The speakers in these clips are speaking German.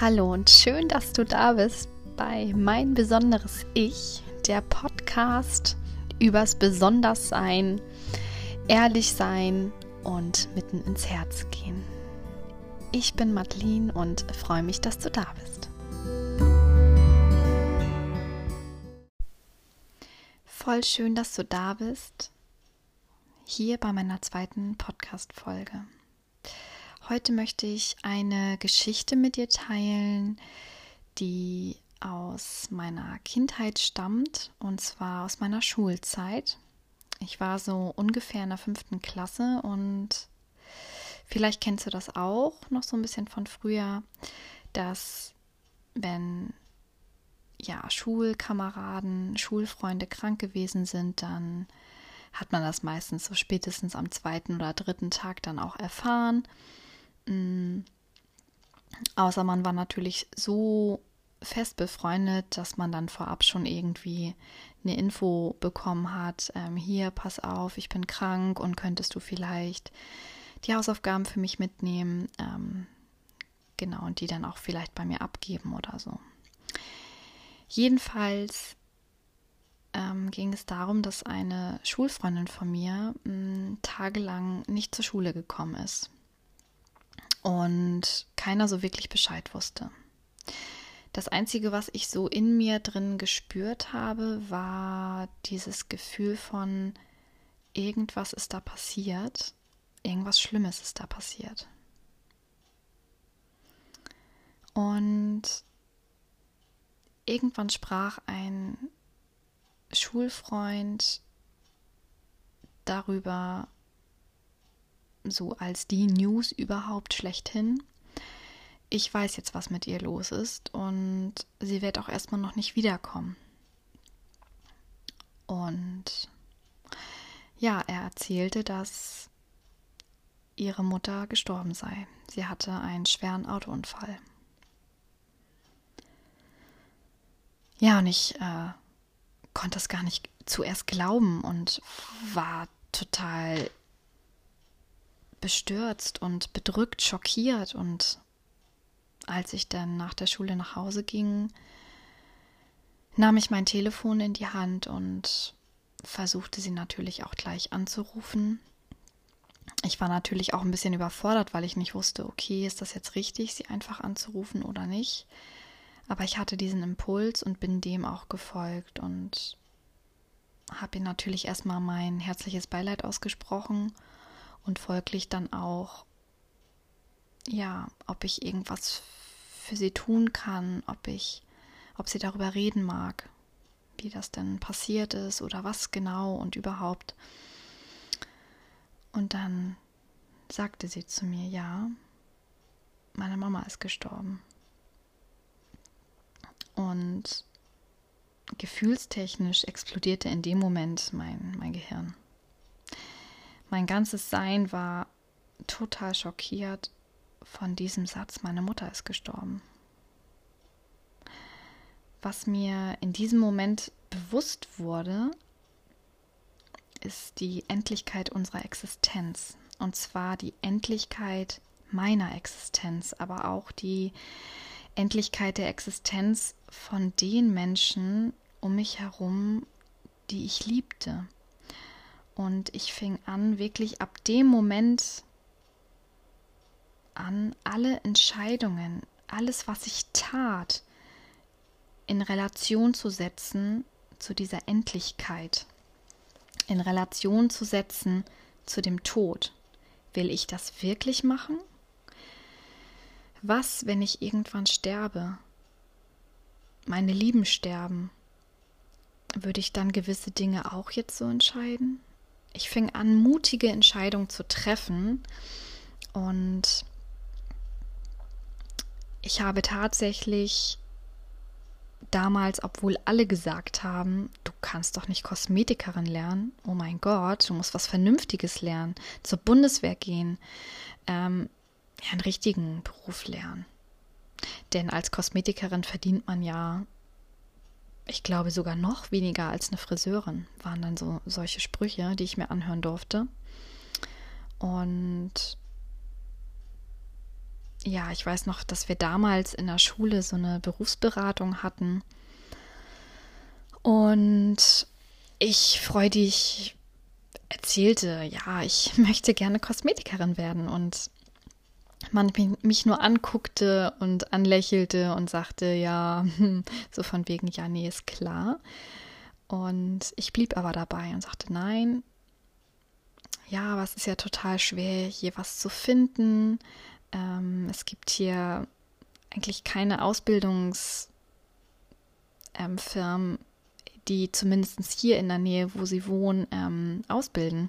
Hallo und schön, dass du da bist bei Mein besonderes Ich, der Podcast übers Besonderssein, ehrlich sein und mitten ins Herz gehen. Ich bin Madeline und freue mich, dass du da bist. Voll schön, dass du da bist. Hier bei meiner zweiten Podcast-Folge. Heute möchte ich eine Geschichte mit dir teilen, die aus meiner Kindheit stammt und zwar aus meiner Schulzeit. Ich war so ungefähr in der fünften Klasse und vielleicht kennst du das auch noch so ein bisschen von früher, dass wenn ja Schulkameraden, Schulfreunde krank gewesen sind, dann hat man das meistens so spätestens am zweiten oder dritten Tag dann auch erfahren. Mhm. Außer man war natürlich so fest befreundet, dass man dann vorab schon irgendwie eine Info bekommen hat. Ähm, hier, pass auf, ich bin krank und könntest du vielleicht die Hausaufgaben für mich mitnehmen. Ähm, genau, und die dann auch vielleicht bei mir abgeben oder so. Jedenfalls ähm, ging es darum, dass eine Schulfreundin von mir mh, mm, tagelang nicht zur Schule gekommen ist und keiner so wirklich Bescheid wusste. Das Einzige, was ich so in mir drin gespürt habe, war dieses Gefühl von, irgendwas ist da passiert, irgendwas Schlimmes ist da passiert. Und irgendwann sprach ein Schulfreund darüber, so als die News überhaupt schlechthin. Ich weiß jetzt, was mit ihr los ist und sie wird auch erstmal noch nicht wiederkommen. Und ja, er erzählte, dass ihre Mutter gestorben sei. Sie hatte einen schweren Autounfall. Ja, und ich äh, konnte das gar nicht zuerst glauben und war total bestürzt und bedrückt, schockiert. Und als ich dann nach der Schule nach Hause ging, nahm ich mein Telefon in die Hand und versuchte sie natürlich auch gleich anzurufen. Ich war natürlich auch ein bisschen überfordert, weil ich nicht wusste, okay, ist das jetzt richtig, sie einfach anzurufen oder nicht. Aber ich hatte diesen Impuls und bin dem auch gefolgt und habe ihr natürlich erstmal mein herzliches Beileid ausgesprochen und folglich dann auch, ja, ob ich irgendwas für sie tun kann, ob ich, ob sie darüber reden mag, wie das denn passiert ist oder was genau und überhaupt. Und dann sagte sie zu mir, ja, meine Mama ist gestorben. Und gefühlstechnisch explodierte in dem Moment mein, mein Gehirn. Mein ganzes Sein war total schockiert von diesem Satz, meine Mutter ist gestorben. Was mir in diesem Moment bewusst wurde, ist die Endlichkeit unserer Existenz. Und zwar die Endlichkeit meiner Existenz, aber auch die Endlichkeit der Existenz von den Menschen um mich herum, die ich liebte. Und ich fing an, wirklich ab dem Moment an, alle Entscheidungen, alles, was ich tat, in Relation zu setzen zu dieser Endlichkeit, in Relation zu setzen zu dem Tod. Will ich das wirklich machen? Was, wenn ich irgendwann sterbe? Meine Lieben sterben. Würde ich dann gewisse Dinge auch jetzt so entscheiden? Ich fing an, mutige Entscheidungen zu treffen. Und ich habe tatsächlich damals, obwohl alle gesagt haben, du kannst doch nicht Kosmetikerin lernen, oh mein Gott, du musst was Vernünftiges lernen, zur Bundeswehr gehen, ähm, einen richtigen Beruf lernen. Denn als Kosmetikerin verdient man ja ich glaube sogar noch weniger als eine Friseurin, waren dann so solche Sprüche, die ich mir anhören durfte. Und ja, ich weiß noch, dass wir damals in der Schule so eine Berufsberatung hatten. Und ich freudig erzählte, ja, ich möchte gerne Kosmetikerin werden. Und man mich nur anguckte und anlächelte und sagte, ja, so von wegen, ja, nee, ist klar. Und ich blieb aber dabei und sagte, nein, ja, aber es ist ja total schwer, hier was zu finden. Ähm, es gibt hier eigentlich keine Ausbildungsfirmen, ähm, die zumindest hier in der Nähe, wo sie wohnen, ähm, ausbilden.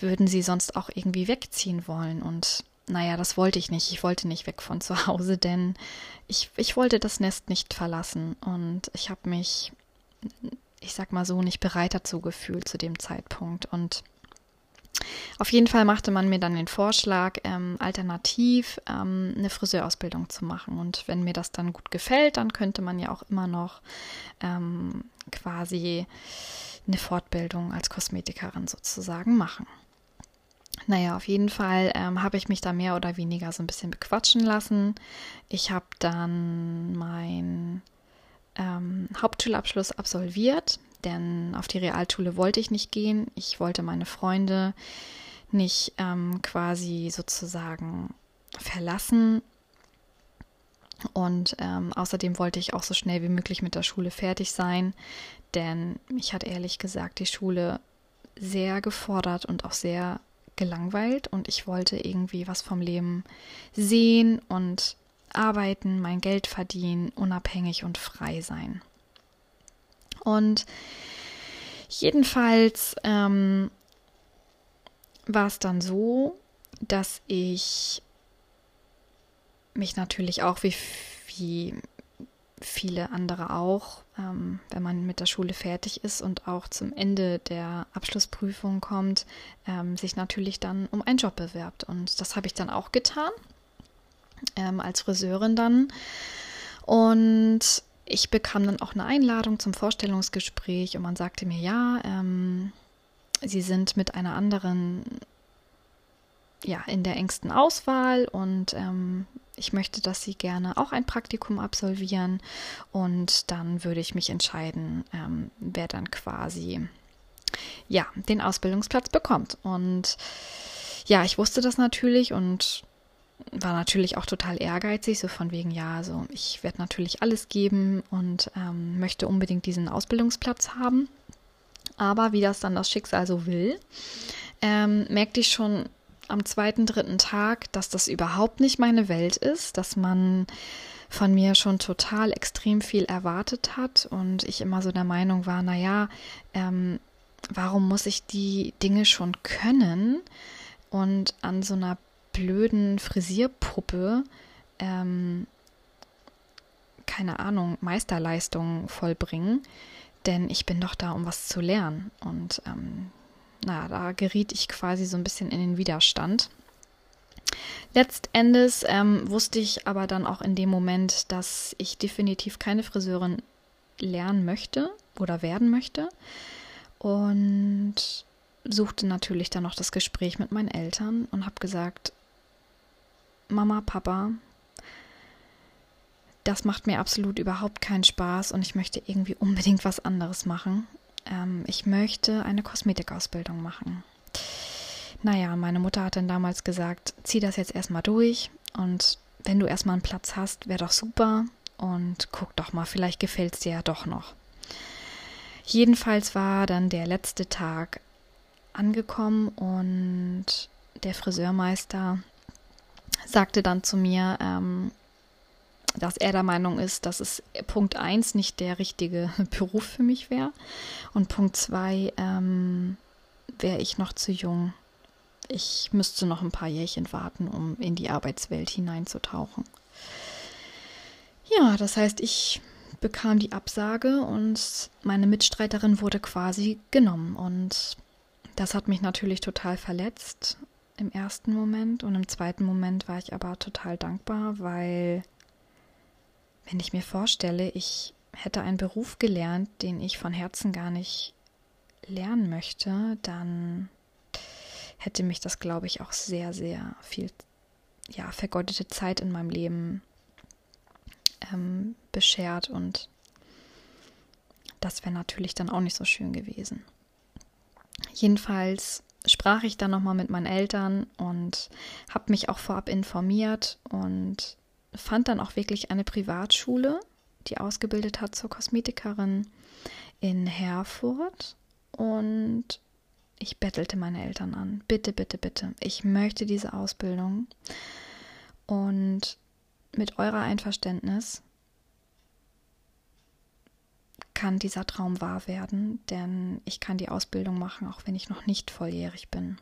Würden sie sonst auch irgendwie wegziehen wollen? Und naja, das wollte ich nicht. Ich wollte nicht weg von zu Hause, denn ich, ich wollte das Nest nicht verlassen. Und ich habe mich, ich sag mal so, nicht bereit dazu gefühlt zu dem Zeitpunkt. Und auf jeden Fall machte man mir dann den Vorschlag, ähm, alternativ ähm, eine Friseurausbildung zu machen. Und wenn mir das dann gut gefällt, dann könnte man ja auch immer noch ähm, quasi eine Fortbildung als Kosmetikerin sozusagen machen. Naja, auf jeden Fall ähm, habe ich mich da mehr oder weniger so ein bisschen bequatschen lassen. Ich habe dann meinen ähm, Hauptschulabschluss absolviert denn auf die Realschule wollte ich nicht gehen. Ich wollte meine Freunde nicht ähm, quasi sozusagen verlassen. Und ähm, außerdem wollte ich auch so schnell wie möglich mit der Schule fertig sein, denn mich hat ehrlich gesagt die Schule sehr gefordert und auch sehr gelangweilt und ich wollte irgendwie was vom Leben sehen und arbeiten, mein Geld verdienen, unabhängig und frei sein. Und jedenfalls ähm, war es dann so, dass ich mich natürlich auch wie, wie viele andere auch, ähm, wenn man mit der Schule fertig ist und auch zum Ende der Abschlussprüfung kommt, ähm, sich natürlich dann um einen Job bewerbt. Und das habe ich dann auch getan, ähm, als Friseurin dann. Und ich bekam dann auch eine Einladung zum Vorstellungsgespräch und man sagte mir, ja, ähm, Sie sind mit einer anderen, ja, in der engsten Auswahl und ähm, ich möchte, dass Sie gerne auch ein Praktikum absolvieren und dann würde ich mich entscheiden, ähm, wer dann quasi, ja, den Ausbildungsplatz bekommt. Und ja, ich wusste das natürlich und war natürlich auch total ehrgeizig, so von wegen, ja, so ich werde natürlich alles geben und ähm, möchte unbedingt diesen Ausbildungsplatz haben. Aber wie das dann das Schicksal so will, ähm, merkte ich schon am zweiten, dritten Tag, dass das überhaupt nicht meine Welt ist, dass man von mir schon total extrem viel erwartet hat und ich immer so der Meinung war, naja, ähm, warum muss ich die Dinge schon können? Und an so einer blöden Frisierpuppe, ähm, keine Ahnung, Meisterleistungen vollbringen, denn ich bin doch da, um was zu lernen. Und ähm, na, da geriet ich quasi so ein bisschen in den Widerstand. Letztendes ähm, wusste ich aber dann auch in dem Moment, dass ich definitiv keine Friseurin lernen möchte oder werden möchte. Und suchte natürlich dann noch das Gespräch mit meinen Eltern und habe gesagt, Mama, Papa, das macht mir absolut überhaupt keinen Spaß und ich möchte irgendwie unbedingt was anderes machen. Ähm, ich möchte eine Kosmetikausbildung machen. Naja, meine Mutter hat dann damals gesagt, zieh das jetzt erstmal durch und wenn du erstmal einen Platz hast, wäre doch super und guck doch mal, vielleicht gefällt es dir ja doch noch. Jedenfalls war dann der letzte Tag angekommen und der Friseurmeister sagte dann zu mir, ähm, dass er der Meinung ist, dass es Punkt 1 nicht der richtige Beruf für mich wäre und Punkt 2 ähm, wäre ich noch zu jung. Ich müsste noch ein paar Jährchen warten, um in die Arbeitswelt hineinzutauchen. Ja, das heißt, ich bekam die Absage und meine Mitstreiterin wurde quasi genommen und das hat mich natürlich total verletzt im ersten Moment und im zweiten Moment war ich aber total dankbar, weil wenn ich mir vorstelle, ich hätte einen Beruf gelernt, den ich von Herzen gar nicht lernen möchte, dann hätte mich das, glaube ich, auch sehr, sehr viel ja, vergeudete Zeit in meinem Leben ähm, beschert und das wäre natürlich dann auch nicht so schön gewesen. Jedenfalls sprach ich dann nochmal mit meinen Eltern und habe mich auch vorab informiert und fand dann auch wirklich eine Privatschule, die ausgebildet hat zur Kosmetikerin in Herford. Und ich bettelte meine Eltern an. Bitte, bitte, bitte. Ich möchte diese Ausbildung. Und mit eurer Einverständnis kann dieser Traum wahr werden, denn ich kann die Ausbildung machen, auch wenn ich noch nicht volljährig bin.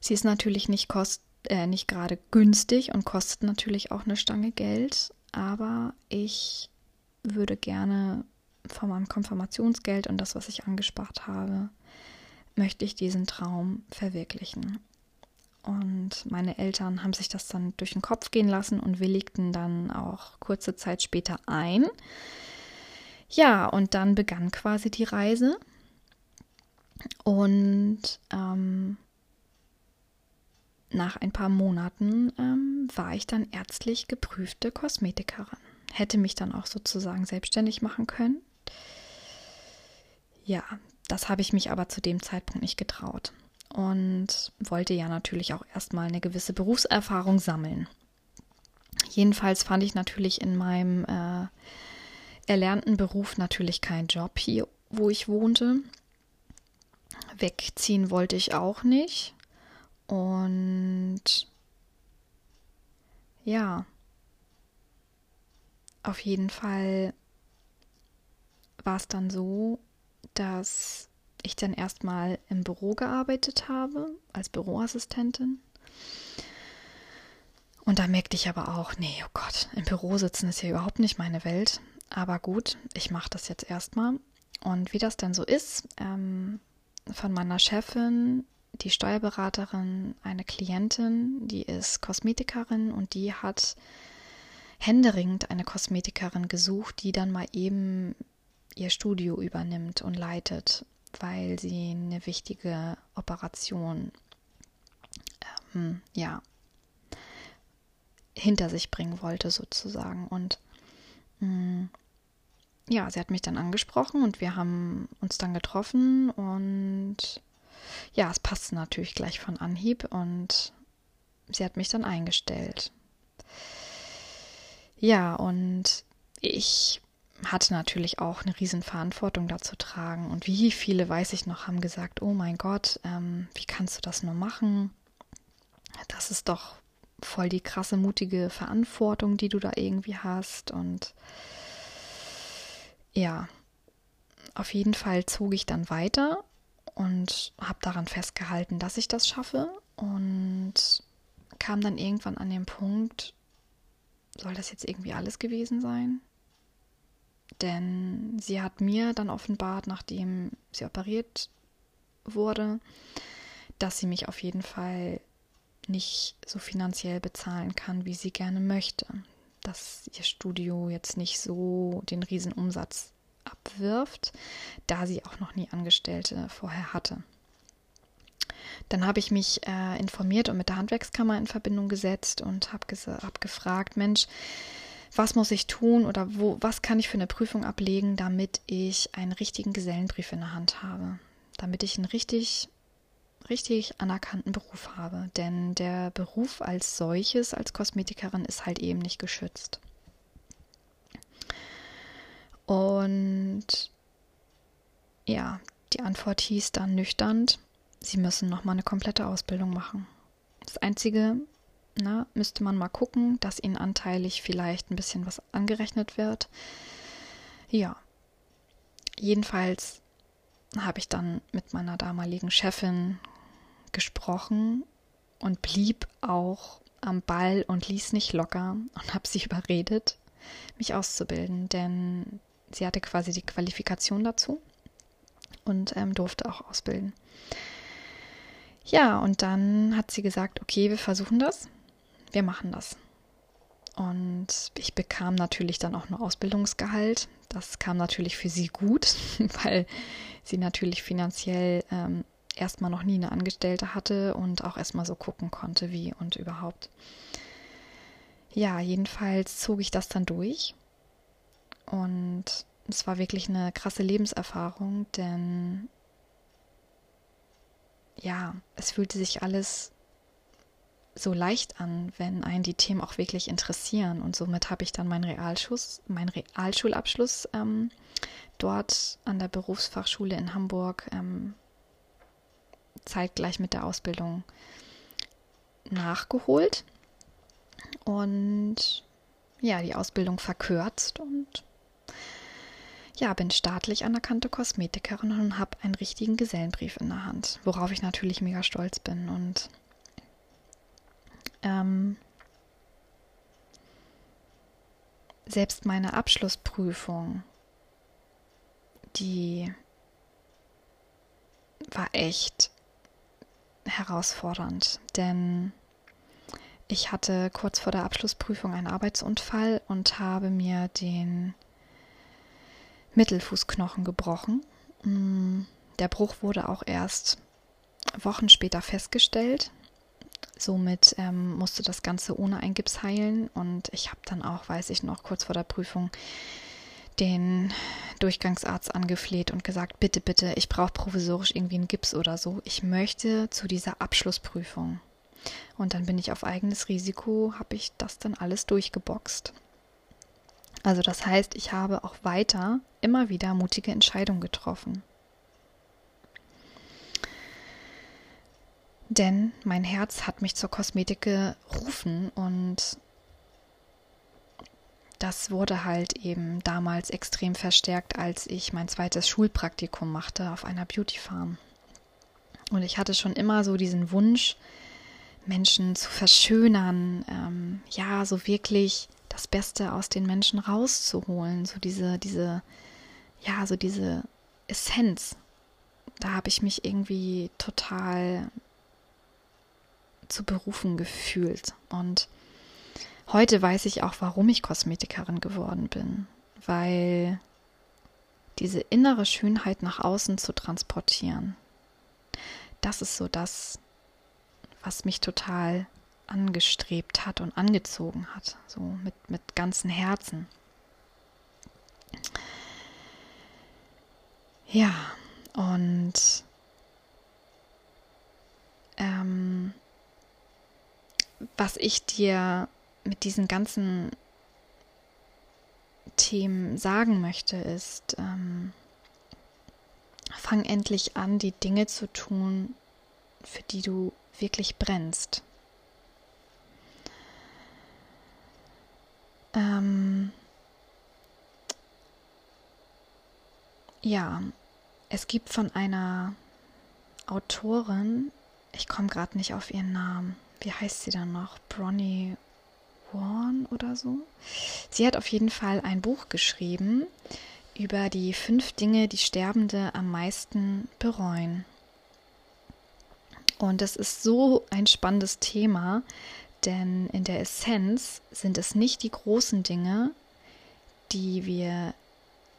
Sie ist natürlich nicht, kost, äh, nicht gerade günstig und kostet natürlich auch eine Stange Geld, aber ich würde gerne von meinem Konfirmationsgeld und das, was ich angespart habe, möchte ich diesen Traum verwirklichen. Und meine Eltern haben sich das dann durch den Kopf gehen lassen und willigten dann auch kurze Zeit später ein. Ja, und dann begann quasi die Reise. Und ähm, nach ein paar Monaten ähm, war ich dann ärztlich geprüfte Kosmetikerin. Hätte mich dann auch sozusagen selbstständig machen können. Ja, das habe ich mich aber zu dem Zeitpunkt nicht getraut und wollte ja natürlich auch erstmal eine gewisse Berufserfahrung sammeln. Jedenfalls fand ich natürlich in meinem äh, erlernten Beruf natürlich keinen Job hier, wo ich wohnte. Wegziehen wollte ich auch nicht. Und ja, auf jeden Fall war es dann so, dass ich dann erstmal im Büro gearbeitet habe, als Büroassistentin. Und da merkte ich aber auch, nee, oh Gott, im Büro sitzen ist ja überhaupt nicht meine Welt. Aber gut, ich mache das jetzt erstmal. Und wie das denn so ist, ähm, von meiner Chefin, die Steuerberaterin, eine Klientin, die ist Kosmetikerin und die hat händeringend eine Kosmetikerin gesucht, die dann mal eben ihr Studio übernimmt und leitet, weil sie eine wichtige Operation ähm, ja hinter sich bringen wollte sozusagen. Und mh, mm, ja, sie hat mich dann angesprochen und wir haben uns dann getroffen und ja, es passte natürlich gleich von Anhieb und sie hat mich dann eingestellt. Ja, und ich hatte natürlich auch eine riesen Verantwortung dazu tragen. Und wie viele, weiß ich noch, haben gesagt, oh mein Gott, ähm, wie kannst du das nur machen? Das ist doch voll die krasse, mutige Verantwortung, die du da irgendwie hast. Und ja, auf jeden Fall zog ich dann weiter und habe daran festgehalten, dass ich das schaffe. Und kam dann irgendwann an den Punkt, soll das jetzt irgendwie alles gewesen sein? Denn sie hat mir dann offenbart, nachdem sie operiert wurde, dass sie mich auf jeden Fall nicht so finanziell bezahlen kann, wie sie gerne möchte. Dass ihr Studio jetzt nicht so den Riesenumsatz abwirft, da sie auch noch nie Angestellte vorher hatte. Dann habe ich mich äh, informiert und mit der Handwerkskammer in Verbindung gesetzt und habe hab gefragt, Mensch, was muss ich tun oder wo, was kann ich für eine Prüfung ablegen, damit ich einen richtigen Gesellenbrief in der Hand habe, damit ich einen richtig, richtig anerkannten Beruf habe. Denn der Beruf als solches, als Kosmetikerin, ist halt eben nicht geschützt. Und ja, die Antwort hieß dann nüchtern, Sie müssen nochmal eine komplette Ausbildung machen. Das Einzige, na, müsste man mal gucken, dass ihnen anteilig vielleicht ein bisschen was angerechnet wird. Ja. Jedenfalls habe ich dann mit meiner damaligen Chefin gesprochen und blieb auch am Ball und ließ nicht locker und habe sie überredet, mich auszubilden, denn sie hatte quasi die Qualifikation dazu und ähm, durfte auch ausbilden. Ja, und dann hat sie gesagt, okay, wir versuchen das wir machen das. Und ich bekam natürlich dann auch nur Ausbildungsgehalt. Das kam natürlich für sie gut, weil sie natürlich finanziell ähm, erstmal noch nie eine Angestellte hatte und auch erstmal so gucken konnte, wie und überhaupt. Ja, jedenfalls zog ich das dann durch und es war wirklich eine krasse Lebenserfahrung, denn ja, es fühlte sich alles so leicht an, wenn einen die Themen auch wirklich interessieren. Und somit habe ich dann meinen Realschulabschluss, meinen Realschulabschluss ähm, dort an der Berufsfachschule in Hamburg ähm, zeitgleich mit der Ausbildung nachgeholt und ja, die Ausbildung verkürzt und ja, bin staatlich anerkannte Kosmetikerin und habe einen richtigen Gesellenbrief in der Hand, worauf ich natürlich mega stolz bin und ähm, selbst meine Abschlussprüfung, die war echt herausfordernd, denn ich hatte kurz vor der Abschlussprüfung einen Arbeitsunfall und habe mir den Mittelfußknochen gebrochen. Mm, der Bruch wurde auch erst Wochen später festgestellt. Somit ähm, musste das Ganze ohne ein Gips heilen und ich habe dann auch, weiß ich noch, kurz vor der Prüfung den Durchgangsarzt angefleht und gesagt, bitte, bitte, ich brauche provisorisch irgendwie einen Gips oder so. Ich möchte zu dieser Abschlussprüfung. Und dann bin ich auf eigenes Risiko, habe ich das dann alles durchgeboxt. Also das heißt, ich habe auch weiter immer wieder mutige Entscheidungen getroffen. Denn mein Herz hat mich zur Kosmetik gerufen und das wurde halt eben damals extrem verstärkt, als ich mein zweites Schulpraktikum machte auf einer Beauty Farm. Und ich hatte schon immer so diesen Wunsch, Menschen zu verschönern, ähm, ja, so wirklich das Beste aus den Menschen rauszuholen, so diese, diese, ja, so diese Essenz. Da habe ich mich irgendwie total zu berufen gefühlt. Und heute weiß ich auch, warum ich Kosmetikerin geworden bin. Weil diese innere Schönheit nach außen zu transportieren, das ist so das, was mich total angestrebt hat und angezogen hat, so mit, mit ganzem Herzen. Ja, und ähm, was ich dir mit diesen ganzen Themen sagen möchte, ist, ähm, fang endlich an, die Dinge zu tun, für die du wirklich brennst. Ähm, ja, es gibt von einer Autorin, ich komme gerade nicht auf ihren Namen, wie heißt sie dann noch? Bronnie Warren oder so. Sie hat auf jeden Fall ein Buch geschrieben über die fünf Dinge, die Sterbende am meisten bereuen. Und das ist so ein spannendes Thema, denn in der Essenz sind es nicht die großen Dinge, die wir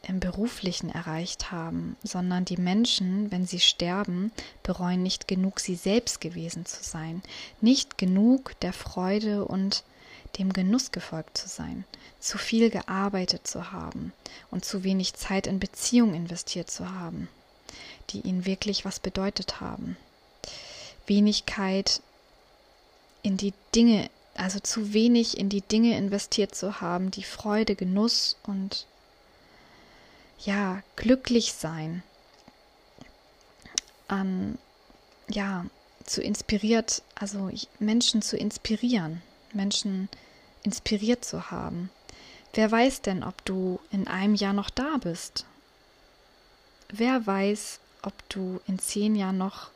im beruflichen erreicht haben, sondern die Menschen, wenn sie sterben, bereuen nicht genug, sie selbst gewesen zu sein, nicht genug der Freude und dem Genuss gefolgt zu sein, zu viel gearbeitet zu haben und zu wenig Zeit in Beziehungen investiert zu haben, die ihnen wirklich was bedeutet haben. Wenigkeit in die Dinge, also zu wenig in die Dinge investiert zu haben, die Freude, Genuss und ja, glücklich sein, an, ja, zu inspiriert, also Menschen zu inspirieren, Menschen inspiriert zu haben. Wer weiß denn, ob du in einem Jahr noch da bist? Wer weiß, ob du in zehn Jahren noch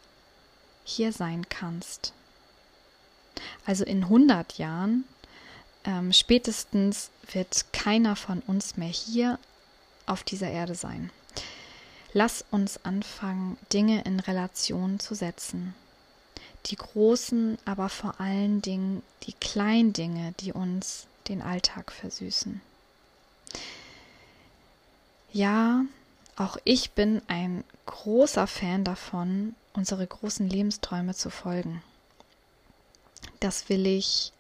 hier sein kannst? Also in 100 Jahren ähm, spätestens wird keiner von uns mehr hier auf dieser Erde sein. Lass uns anfangen, Dinge in Relation zu setzen. Die großen, aber vor allen Dingen die kleinen Dinge, die uns den Alltag versüßen. Ja, auch ich bin ein großer Fan davon unsere großen Lebensträume zu folgen. Das will ich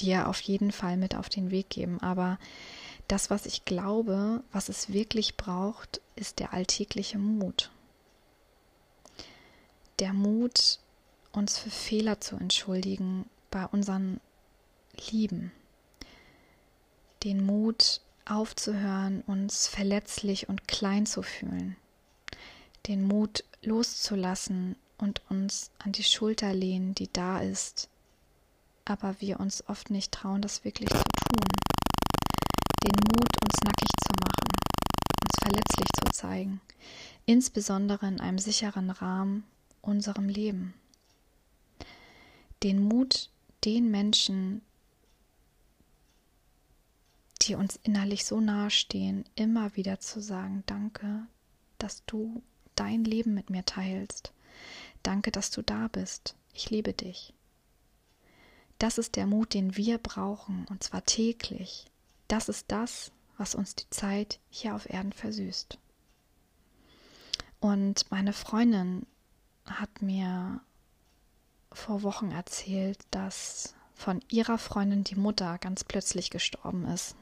dir auf jeden Fall mit auf den Weg geben. Aber das, was ich glaube, was es wirklich braucht, ist der alltägliche Mut. Der Mut, uns für Fehler zu entschuldigen bei unseren Lieben. Den Mut, aufzuhören, uns verletzlich und klein zu fühlen. Den Mut loszulassen und uns an die Schulter lehnen, die da ist, aber wir uns oft nicht trauen, das wirklich zu tun. Den Mut, uns nackig zu machen, uns verletzlich zu zeigen, insbesondere in einem sicheren Rahmen unserem Leben. Den Mut, den Menschen, die uns innerlich so nahe stehen, immer wieder zu sagen, danke, dass du dein Leben mit mir teilst. Danke, dass du da bist. Ich liebe dich. Das ist der Mut, den wir brauchen, und zwar täglich. Das ist das, was uns die Zeit hier auf Erden versüßt. Und meine Freundin hat mir vor Wochen erzählt, dass von ihrer Freundin die Mutter ganz plötzlich gestorben ist.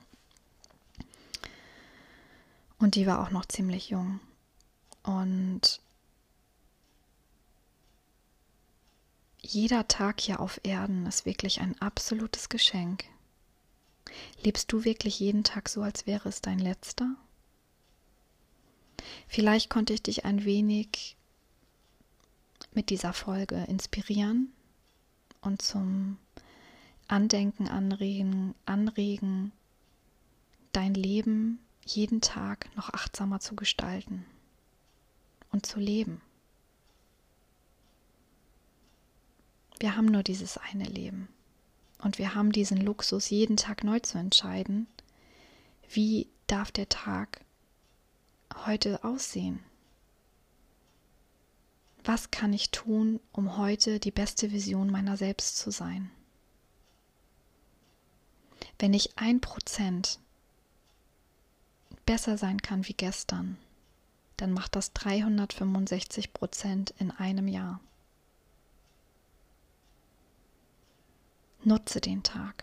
Und die war auch noch ziemlich jung. Und jeder Tag hier auf Erden ist wirklich ein absolutes Geschenk. Lebst du wirklich jeden Tag so, als wäre es dein letzter? Vielleicht konnte ich dich ein wenig mit dieser Folge inspirieren und zum Andenken anregen, anregen, dein Leben jeden Tag noch achtsamer zu gestalten und zu leben. Wir haben nur dieses eine Leben. Und wir haben diesen Luxus, jeden Tag neu zu entscheiden, wie darf der Tag heute aussehen? Was kann ich tun, um heute die beste Vision meiner selbst zu sein? Wenn ich ein Prozent besser sein kann wie gestern, dann macht das 365 Prozent in einem Jahr. Nutze den Tag.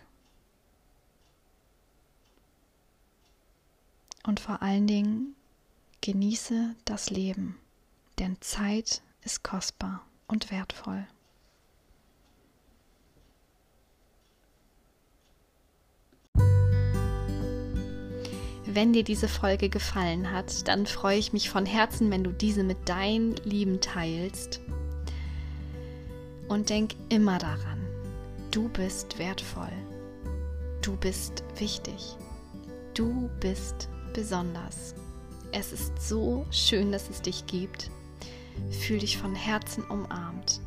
Und vor allen Dingen genieße das Leben, denn Zeit ist kostbar und wertvoll. Wenn dir diese Folge gefallen hat, dann freue ich mich von Herzen, wenn du diese mit deinen Lieben teilst. Und denk immer daran, du bist wertvoll. Du bist wichtig. Du bist besonders. Es ist so schön, dass es dich gibt. Fühl dich von Herzen umarmt.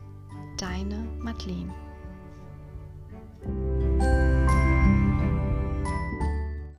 Deine Madeline.